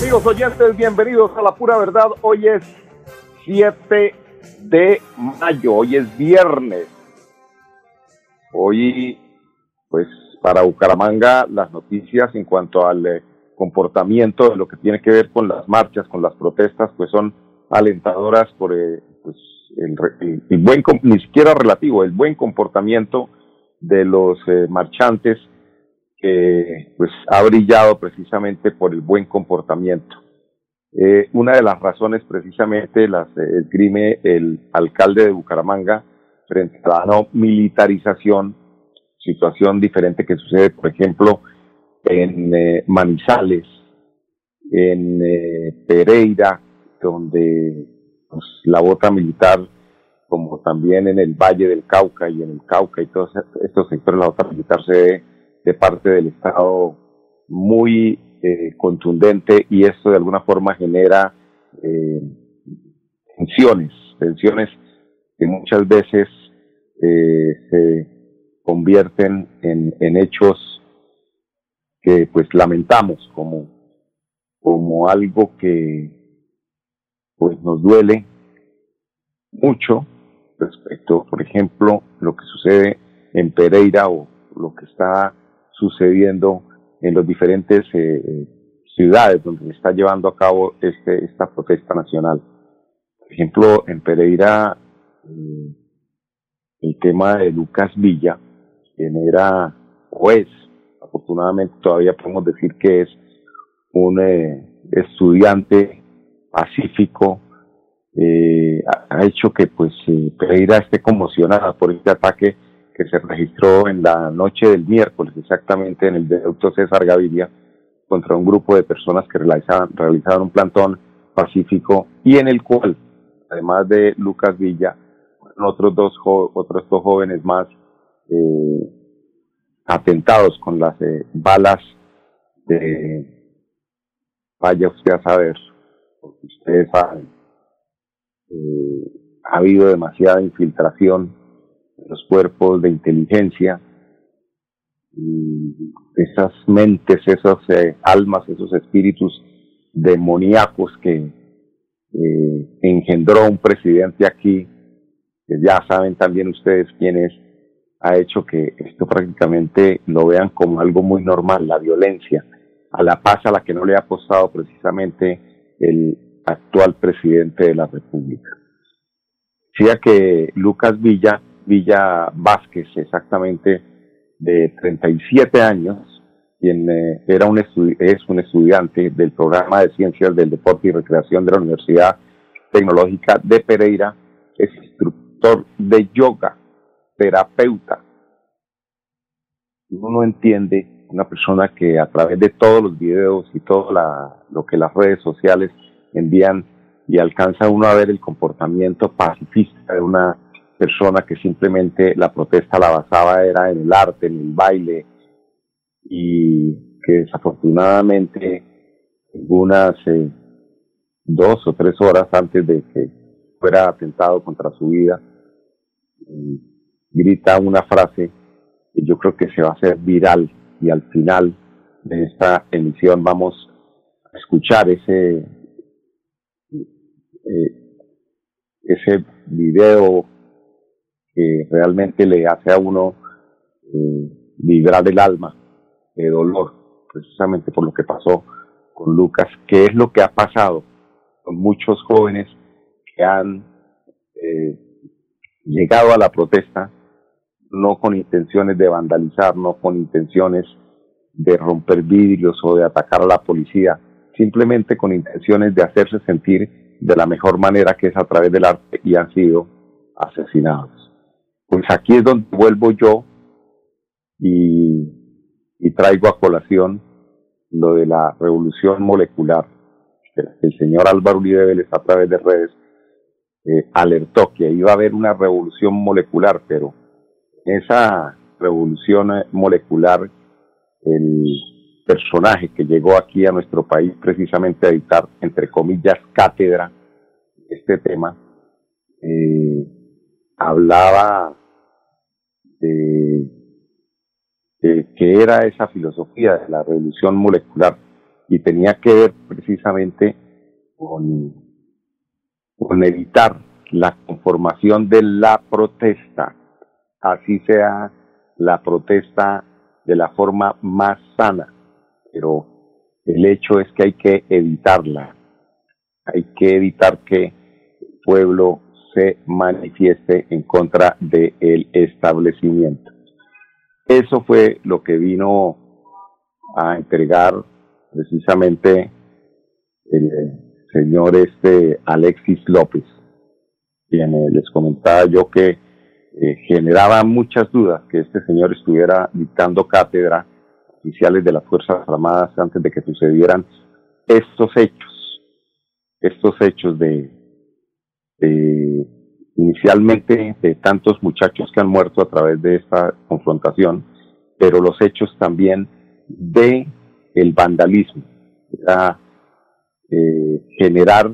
Amigos oyentes, bienvenidos a la pura verdad. Hoy es 7 de mayo, hoy es viernes. Hoy, pues para Bucaramanga, las noticias en cuanto al eh, comportamiento de lo que tiene que ver con las marchas, con las protestas, pues son alentadoras por eh, pues, el, buen, ni siquiera relativo, el buen comportamiento de los eh, marchantes que pues ha brillado precisamente por el buen comportamiento. Eh, una de las razones precisamente las el crimen el alcalde de Bucaramanga frente a la no militarización, situación diferente que sucede, por ejemplo, en eh, Manizales, en eh, Pereira, donde pues, la bota militar, como también en el Valle del Cauca y en el Cauca y todos estos sectores, la bota militar se ve de parte del Estado muy eh, contundente y esto de alguna forma genera eh, tensiones, tensiones que muchas veces eh, se convierten en, en hechos que pues lamentamos como, como algo que pues nos duele mucho respecto, por ejemplo, lo que sucede en Pereira o lo que está sucediendo en las diferentes eh, ciudades donde se está llevando a cabo este, esta protesta nacional. Por ejemplo, en Pereira, eh, el tema de Lucas Villa, quien era es, afortunadamente todavía podemos decir que es un eh, estudiante pacífico, ha hecho que pues Pereira esté conmocionada por este ataque que se registró en la noche del miércoles, exactamente en el viaducto César Gaviria, contra un grupo de personas que realizaban, realizaban un plantón pacífico y en el cual, además de Lucas Villa, otros dos, otros dos jóvenes más eh, atentados con las eh, balas de, vaya usted a saber, porque ustedes saben, eh, ha habido demasiada infiltración los cuerpos de inteligencia, y esas mentes, esas eh, almas, esos espíritus demoníacos que eh, engendró un presidente aquí, que ya saben también ustedes quién es, ha hecho que esto prácticamente lo vean como algo muy normal, la violencia, a la paz a la que no le ha apostado precisamente el actual presidente de la República. Decía que Lucas Villa Villa Vázquez, exactamente de 37 años, quien eh, era un es un estudiante del programa de Ciencias del Deporte y Recreación de la Universidad Tecnológica de Pereira, es instructor de yoga, terapeuta. Uno no entiende una persona que a través de todos los videos y todo lo que las redes sociales envían y alcanza uno a ver el comportamiento pacifista de una persona que simplemente la protesta la basaba era en el arte, en el baile, y que desafortunadamente unas eh, dos o tres horas antes de que fuera atentado contra su vida, grita una frase que yo creo que se va a hacer viral y al final de esta emisión vamos a escuchar ese eh, ese video que realmente le hace a uno eh, vibrar el alma de dolor, precisamente por lo que pasó con Lucas, que es lo que ha pasado con muchos jóvenes que han eh, llegado a la protesta no con intenciones de vandalizar, no con intenciones de romper vidrios o de atacar a la policía, simplemente con intenciones de hacerse sentir de la mejor manera que es a través del arte y han sido asesinados pues aquí es donde vuelvo yo y traigo a colación lo de la revolución molecular. El señor Álvaro Uribe Vélez a través de redes eh, alertó que iba a haber una revolución molecular, pero esa revolución molecular, el personaje que llegó aquí a nuestro país precisamente a dictar, entre comillas, cátedra, este tema, eh, hablaba de, de qué era esa filosofía de la revolución molecular. Y tenía que ver precisamente con, con evitar la conformación de la protesta, así sea la protesta de la forma más sana, pero el hecho es que hay que evitarla, hay que evitar que el pueblo se manifieste en contra del establecimiento. Eso fue lo que vino a entregar precisamente el señor este Alexis López, quien eh, les comentaba yo que eh, generaba muchas dudas que este señor estuviera dictando cátedra oficiales de las Fuerzas Armadas antes de que sucedieran estos hechos, estos hechos de, inicialmente de tantos muchachos que han muerto a través de esta confrontación, pero los hechos también de el vandalismo, era, eh, generar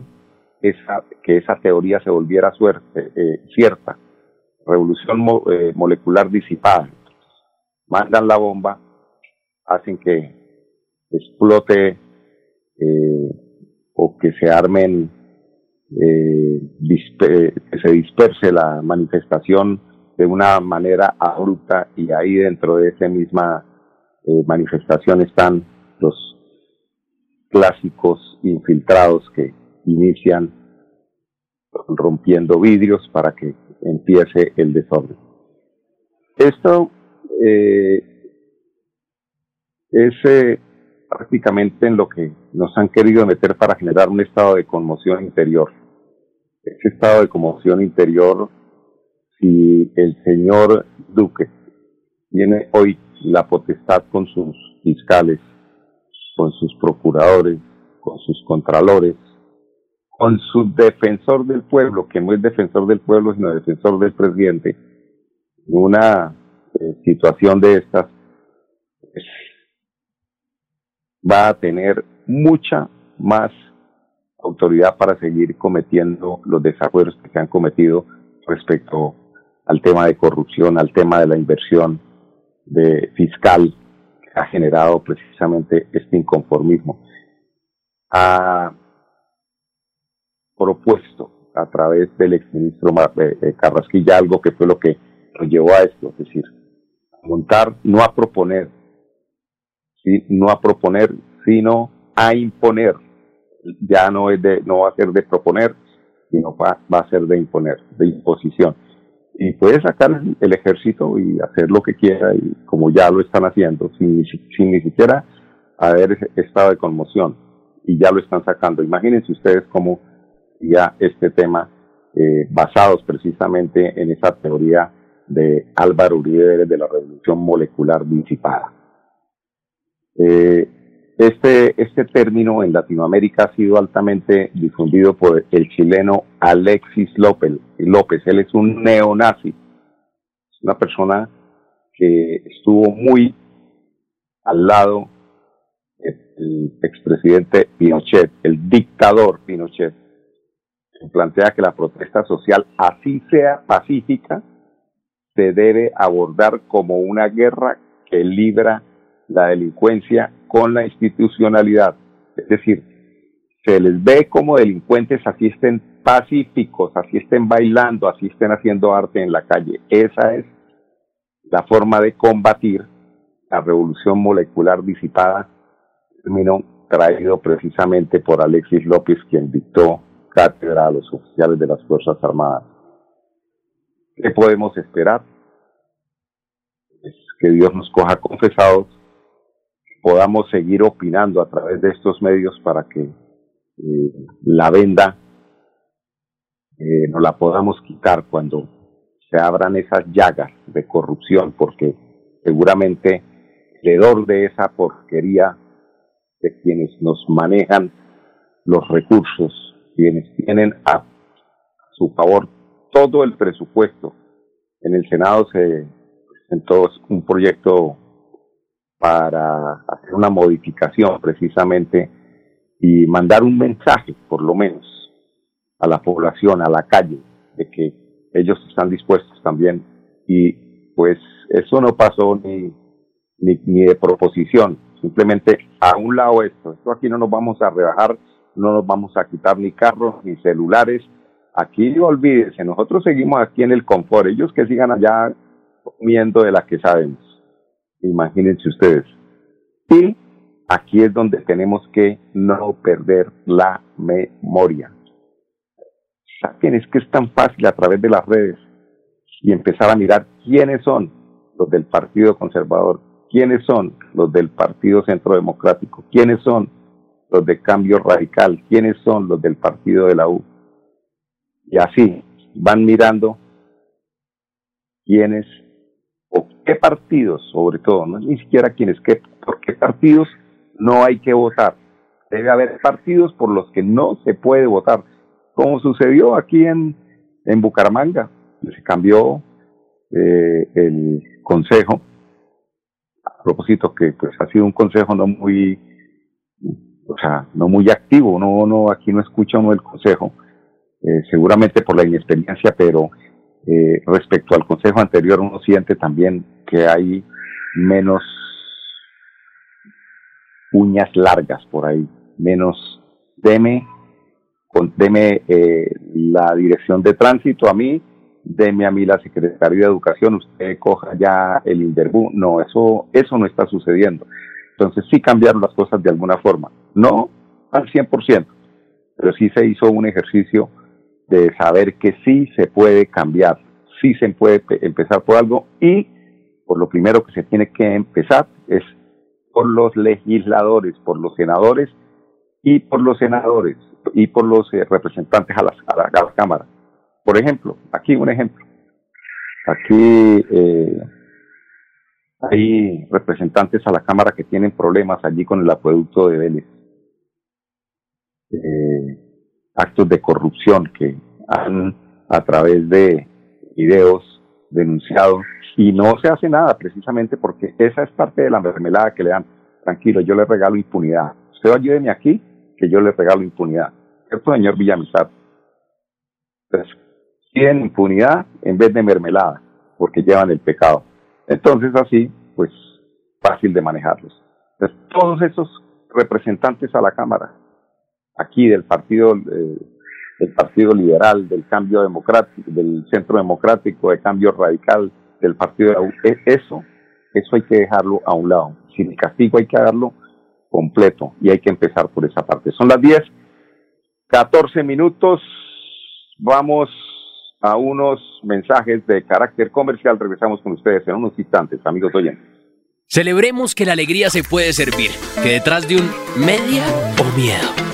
esa, que esa teoría se volviera suerte, eh, cierta, revolución eh, molecular disipada. Mandan la bomba, hacen que explote eh, o que se armen, eh, que se disperse la manifestación de una manera abrupta y ahí dentro de esa misma manifestación están los clásicos infiltrados que inician rompiendo vidrios para que empiece el desorden. Esto eh, es eh, prácticamente en lo que nos han querido meter para generar un estado de conmoción interior. Ese estado de conmoción interior, si el señor Duque tiene hoy la potestad con sus fiscales, con sus procuradores, con sus contralores, con su defensor del pueblo, que no es defensor del pueblo, sino defensor del presidente, una eh, situación de estas pues, va a tener mucha más autoridad para seguir cometiendo los desacuerdos que se han cometido respecto al tema de corrupción, al tema de la inversión de fiscal ha generado precisamente este inconformismo. A, propuesto a través del exministro eh, eh, Carrasquilla algo que fue lo que nos llevó a esto, es decir, a montar, no a proponer, no a proponer, sino a imponer. Ya no es de, no va a ser de proponer, sino va, va a ser de imponer, de imposición. Y puede sacar el ejército y hacer lo que quiera, y como ya lo están haciendo, sin, sin ni siquiera haber estado de conmoción, y ya lo están sacando. Imagínense ustedes cómo ya este tema eh, basados precisamente en esa teoría de Álvaro Uribe de la revolución molecular disipada. Eh, este, este término en Latinoamérica ha sido altamente difundido por el chileno Alexis López. López. Él es un neonazi, una persona que estuvo muy al lado del expresidente Pinochet, el dictador Pinochet, plantea que la protesta social, así sea pacífica, se debe abordar como una guerra que libra la delincuencia con la institucionalidad. Es decir, se les ve como delincuentes así estén pacíficos, así estén bailando, así estén haciendo arte en la calle. Esa es la forma de combatir la revolución molecular disipada, término traído precisamente por Alexis López, quien dictó cátedra a los oficiales de las Fuerzas Armadas. ¿Qué podemos esperar? Es que Dios nos coja confesados, podamos seguir opinando a través de estos medios para que eh, la venda eh, nos la podamos quitar cuando se abran esas llagas de corrupción, porque seguramente heredor de esa porquería de quienes nos manejan los recursos, quienes tienen a su favor todo el presupuesto. En el Senado se presentó un proyecto para hacer una modificación precisamente y mandar un mensaje, por lo menos, a la población, a la calle, de que ellos están dispuestos también. Y pues eso no pasó ni, ni, ni de proposición, simplemente a un lado esto, esto aquí no nos vamos a rebajar, no nos vamos a quitar ni carros ni celulares, aquí olvídense, nosotros seguimos aquí en el confort, ellos que sigan allá comiendo de la que sabemos, imagínense ustedes. Y aquí es donde tenemos que no perder la memoria. Saben, es que es tan fácil a través de las redes y empezar a mirar quiénes son los del Partido Conservador, quiénes son los del Partido Centro Democrático, quiénes son los de Cambio Radical, quiénes son los del Partido de la U. Y así van mirando quiénes qué partidos, sobre todo, no es ni siquiera quiénes, qué, por qué partidos no hay que votar. Debe haber partidos por los que no se puede votar, como sucedió aquí en, en Bucaramanga. Se cambió eh, el consejo propósito que pues ha sido un consejo no muy, o sea, no muy activo, no, no, aquí no escucha uno el consejo, eh, seguramente por la inexperiencia, pero eh, respecto al consejo anterior uno siente también que hay menos uñas largas por ahí, menos deme, con, deme eh, la dirección de tránsito a mí, deme a mí la Secretaría de Educación, usted coja ya el Inderbú. No, eso, eso no está sucediendo. Entonces sí cambiaron las cosas de alguna forma. No al 100%, pero sí se hizo un ejercicio de saber que sí se puede cambiar, sí se puede empezar por algo y por lo primero que se tiene que empezar es por los legisladores, por los senadores y por los senadores y por los eh, representantes a, las, a la Cámara por ejemplo, aquí un ejemplo. Aquí eh, hay representantes a la Cámara que tienen problemas allí con el acueducto de Vélez. Eh, actos de corrupción que han a través de videos denunciado y no se hace nada precisamente porque esa es parte de la mermelada que le dan. Tranquilo, yo le regalo impunidad. Usted ayúdeme aquí que yo le regalo impunidad. ¿Cierto, señor Villamizar? Entonces, tienen impunidad en vez de mermelada, porque llevan el pecado. Entonces así, pues fácil de manejarlos. Entonces, todos esos representantes a la Cámara, aquí del Partido, eh, Partido Liberal, del Cambio Democrático, del Centro Democrático, del Cambio Radical, del Partido de e, eso, eso hay que dejarlo a un lado. Sin el castigo hay que darlo completo y hay que empezar por esa parte. Son las 10, 14 minutos. Vamos a unos mensajes de carácter comercial. Regresamos con ustedes en unos instantes, amigos oyentes. Celebremos que la alegría se puede servir, que detrás de un media o miedo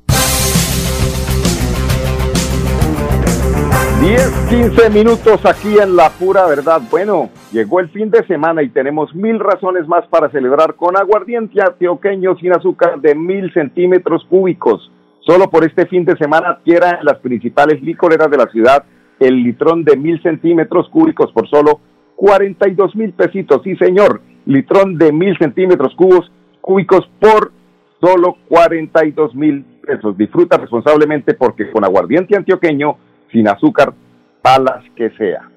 10, 15 minutos aquí en La Pura Verdad. Bueno, llegó el fin de semana y tenemos mil razones más para celebrar con aguardiente antioqueño sin azúcar de mil centímetros cúbicos. Solo por este fin de semana adquiera las principales licoreras de la ciudad el litrón de mil centímetros cúbicos por solo 42 mil pesitos. Sí, señor, litrón de mil centímetros cubos, cúbicos por solo 42 mil pesos. Disfruta responsablemente porque con aguardiente antioqueño sin azúcar, palas que sea.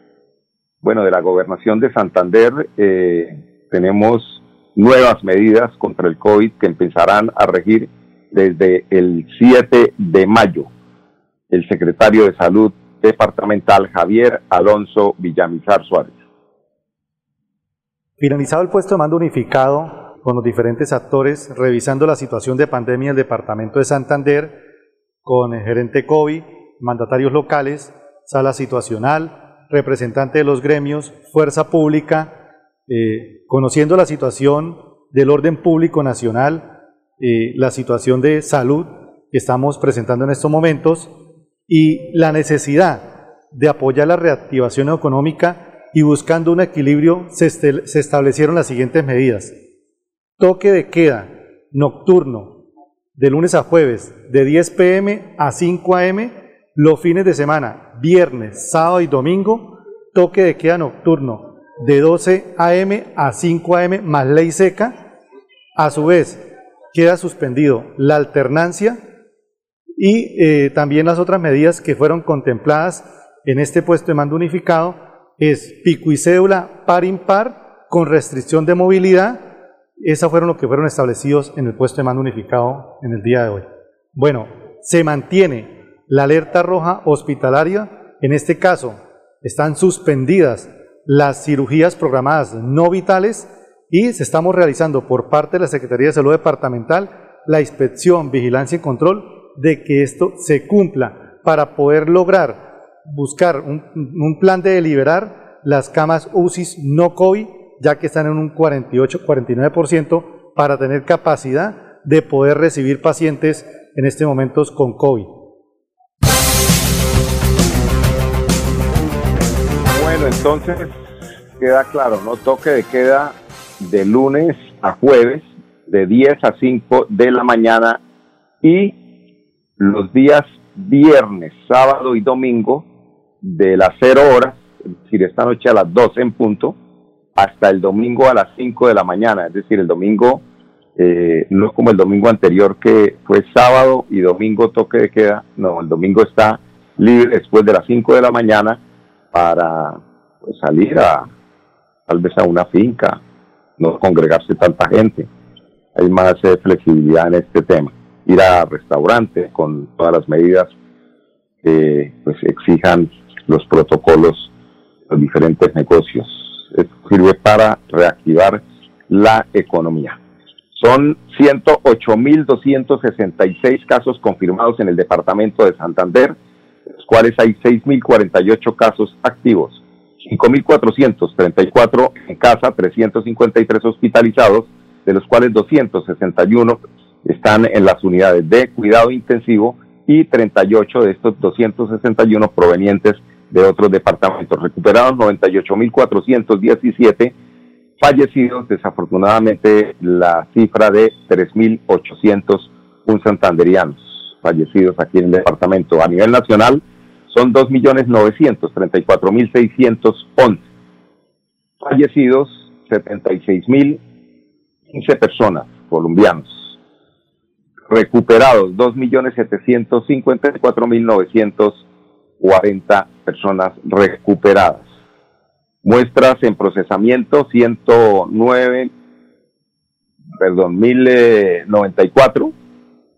Bueno, de la gobernación de Santander eh, tenemos nuevas medidas contra el COVID que empezarán a regir desde el 7 de mayo. El secretario de Salud departamental Javier Alonso Villamizar Suárez. Finalizado el puesto de mando unificado con los diferentes actores, revisando la situación de pandemia del departamento de Santander, con el gerente COVID, mandatarios locales, sala situacional, representante de los gremios, fuerza pública, eh, conociendo la situación del orden público nacional, eh, la situación de salud que estamos presentando en estos momentos y la necesidad de apoyar la reactivación económica y buscando un equilibrio se, se establecieron las siguientes medidas. Toque de queda nocturno de lunes a jueves de 10 pm a 5 am los fines de semana, viernes, sábado y domingo, toque de queda nocturno de 12 a.m. a 5 a.m. más ley seca. A su vez, queda suspendido la alternancia y eh, también las otras medidas que fueron contempladas en este puesto de mando unificado es pico y cédula par impar con restricción de movilidad. Esas fueron los que fueron establecidos en el puesto de mando unificado en el día de hoy. Bueno, se mantiene la alerta roja hospitalaria. En este caso, están suspendidas las cirugías programadas no vitales y se estamos realizando por parte de la Secretaría de Salud Departamental la inspección, vigilancia y control de que esto se cumpla para poder lograr buscar un, plan de deliberar las camas UCI no COVID, ya que están en un 48-49% para tener capacidad de poder recibir pacientes en este momento con COVID. Bueno, entonces queda claro, ¿no? Toque de queda de lunes a jueves, de 10 a 5 de la mañana y los días viernes, sábado y domingo de las 0 horas, es decir, esta noche a las 12 en punto, hasta el domingo a las 5 de la mañana, es decir, el domingo eh, no como el domingo anterior que fue sábado y domingo toque de queda, no, el domingo está libre después de las 5 de la mañana para pues, salir a tal vez a una finca, no congregarse tanta gente. Hay más eh, flexibilidad en este tema. Ir a restaurantes con todas las medidas que pues exijan los protocolos de los diferentes negocios. Esto sirve para reactivar la economía. Son 108.266 casos confirmados en el departamento de Santander, cuales hay 6.048 casos activos, 5.434 en casa, 353 hospitalizados, de los cuales 261 están en las unidades de cuidado intensivo y 38 de estos 261 provenientes de otros departamentos. Recuperados 98.417 fallecidos, desafortunadamente la cifra de 3.801 santanderianos fallecidos aquí en el departamento. A nivel nacional son 2.934.611. Fallecidos 76.015 personas colombianos. Recuperados 2.754.940 personas recuperadas. Muestras en procesamiento 109, perdón, 1094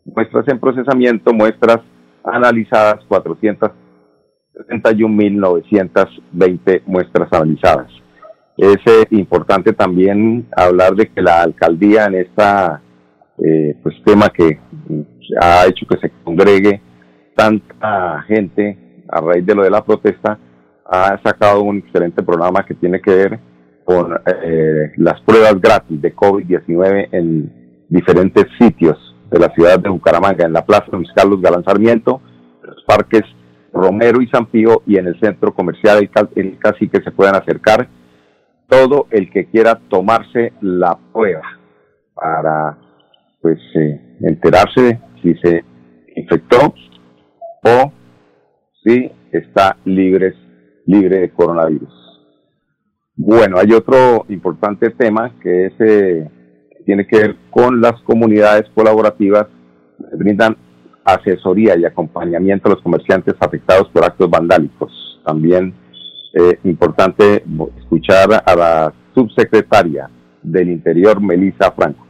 muestras en procesamiento, muestras analizadas 471.920 muestras analizadas. Es eh, importante también hablar de que la alcaldía en esta eh, pues tema que ha hecho que se congregue tanta gente a raíz de lo de la protesta ha sacado un excelente programa que tiene que ver con eh, las pruebas gratis de COVID-19 en diferentes sitios de la ciudad de Bucaramanga, en la Plaza Luis Carlos Galán Sarmiento, en los parques Romero y San Pío y en el centro comercial el, casi que se puedan acercar todo el que quiera tomarse la prueba para pues eh, enterarse si se infectó o si está libre, libre de coronavirus. Bueno, hay otro importante tema que es, eh, tiene que ver con las comunidades colaborativas que brindan asesoría y acompañamiento a los comerciantes afectados por actos vandálicos. También eh, importante escuchar a la subsecretaria del Interior, Melissa Franco.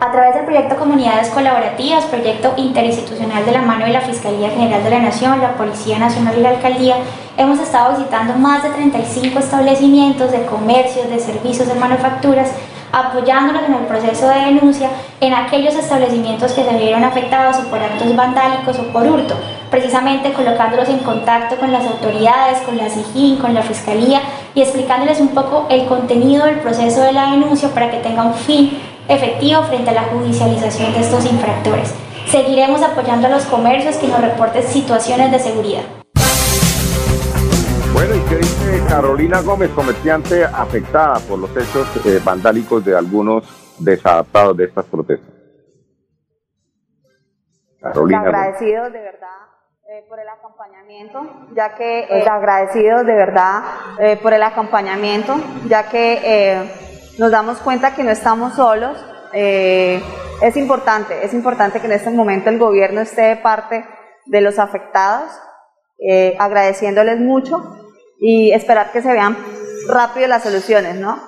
A través del proyecto Comunidades Colaborativas, proyecto interinstitucional de la mano de la Fiscalía General de la Nación, la Policía Nacional y la Alcaldía, hemos estado visitando más de 35 establecimientos de comercios, de servicios, de manufacturas apoyándonos en el proceso de denuncia en aquellos establecimientos que se vieron afectados o por actos vandálicos o por hurto, precisamente colocándolos en contacto con las autoridades, con la SIGIN, con la Fiscalía y explicándoles un poco el contenido del proceso de la denuncia para que tenga un fin efectivo frente a la judicialización de estos infractores. Seguiremos apoyando a los comercios que nos reporten situaciones de seguridad. Bueno, ¿y qué dice Carolina Gómez, comerciante afectada por los hechos eh, vandálicos de algunos desadaptados de estas protestas? Carolina. Agradecidos de verdad eh, por el acompañamiento, ya que eh, agradecidos de verdad por el acompañamiento, ya que nos damos cuenta que no estamos solos. es importante, es importante que en este momento el gobierno esté de parte de los afectados, agradeciéndoles mucho y esperar que se vean rápido las soluciones, ¿no?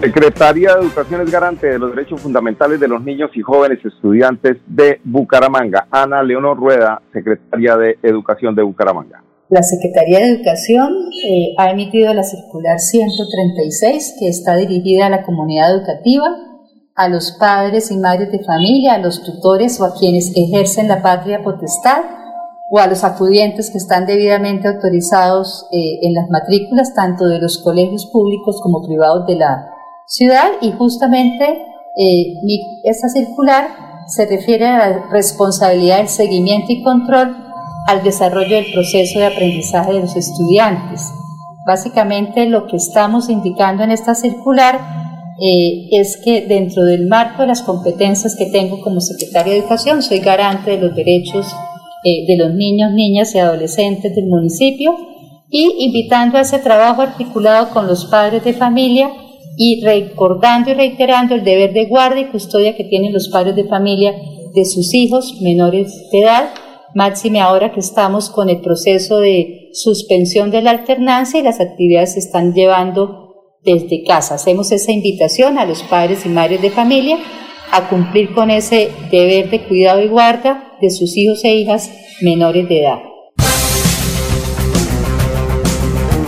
Secretaría de Educación es garante de los derechos fundamentales de los niños y jóvenes estudiantes de Bucaramanga. Ana Leonor Rueda, Secretaria de Educación de Bucaramanga. La Secretaría de Educación eh, ha emitido la circular 136 que está dirigida a la comunidad educativa, a los padres y madres de familia, a los tutores o a quienes ejercen la patria potestad o a los acudientes que están debidamente autorizados eh, en las matrículas, tanto de los colegios públicos como privados de la ciudad. Y justamente eh, esta circular se refiere a la responsabilidad del seguimiento y control al desarrollo del proceso de aprendizaje de los estudiantes. Básicamente lo que estamos indicando en esta circular eh, es que dentro del marco de las competencias que tengo como secretaria de Educación, soy garante de los derechos eh, de los niños, niñas y adolescentes del municipio y invitando a ese trabajo articulado con los padres de familia y recordando y reiterando el deber de guardia y custodia que tienen los padres de familia de sus hijos menores de edad, máxime ahora que estamos con el proceso de suspensión de la alternancia y las actividades se están llevando desde casa. Hacemos esa invitación a los padres y madres de familia a cumplir con ese deber de cuidado y guarda de sus hijos e hijas menores de edad.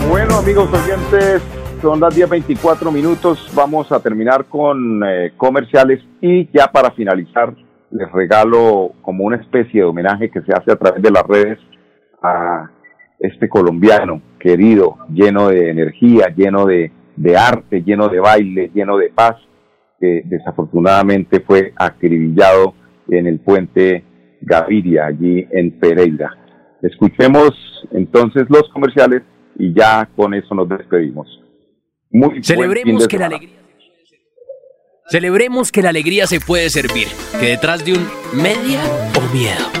Bueno amigos oyentes, son las 10.24 minutos, vamos a terminar con eh, comerciales y ya para finalizar les regalo como una especie de homenaje que se hace a través de las redes a este colombiano querido, lleno de energía, lleno de arte, lleno de baile, lleno de paz, que desafortunadamente fue acribillado en el puente Gaviria, allí en Pereira. Escuchemos entonces los comerciales y ya con eso nos despedimos. Muy Celebremos que la alegría Celebremos que la alegría se puede servir, que detrás de un media o miedo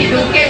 y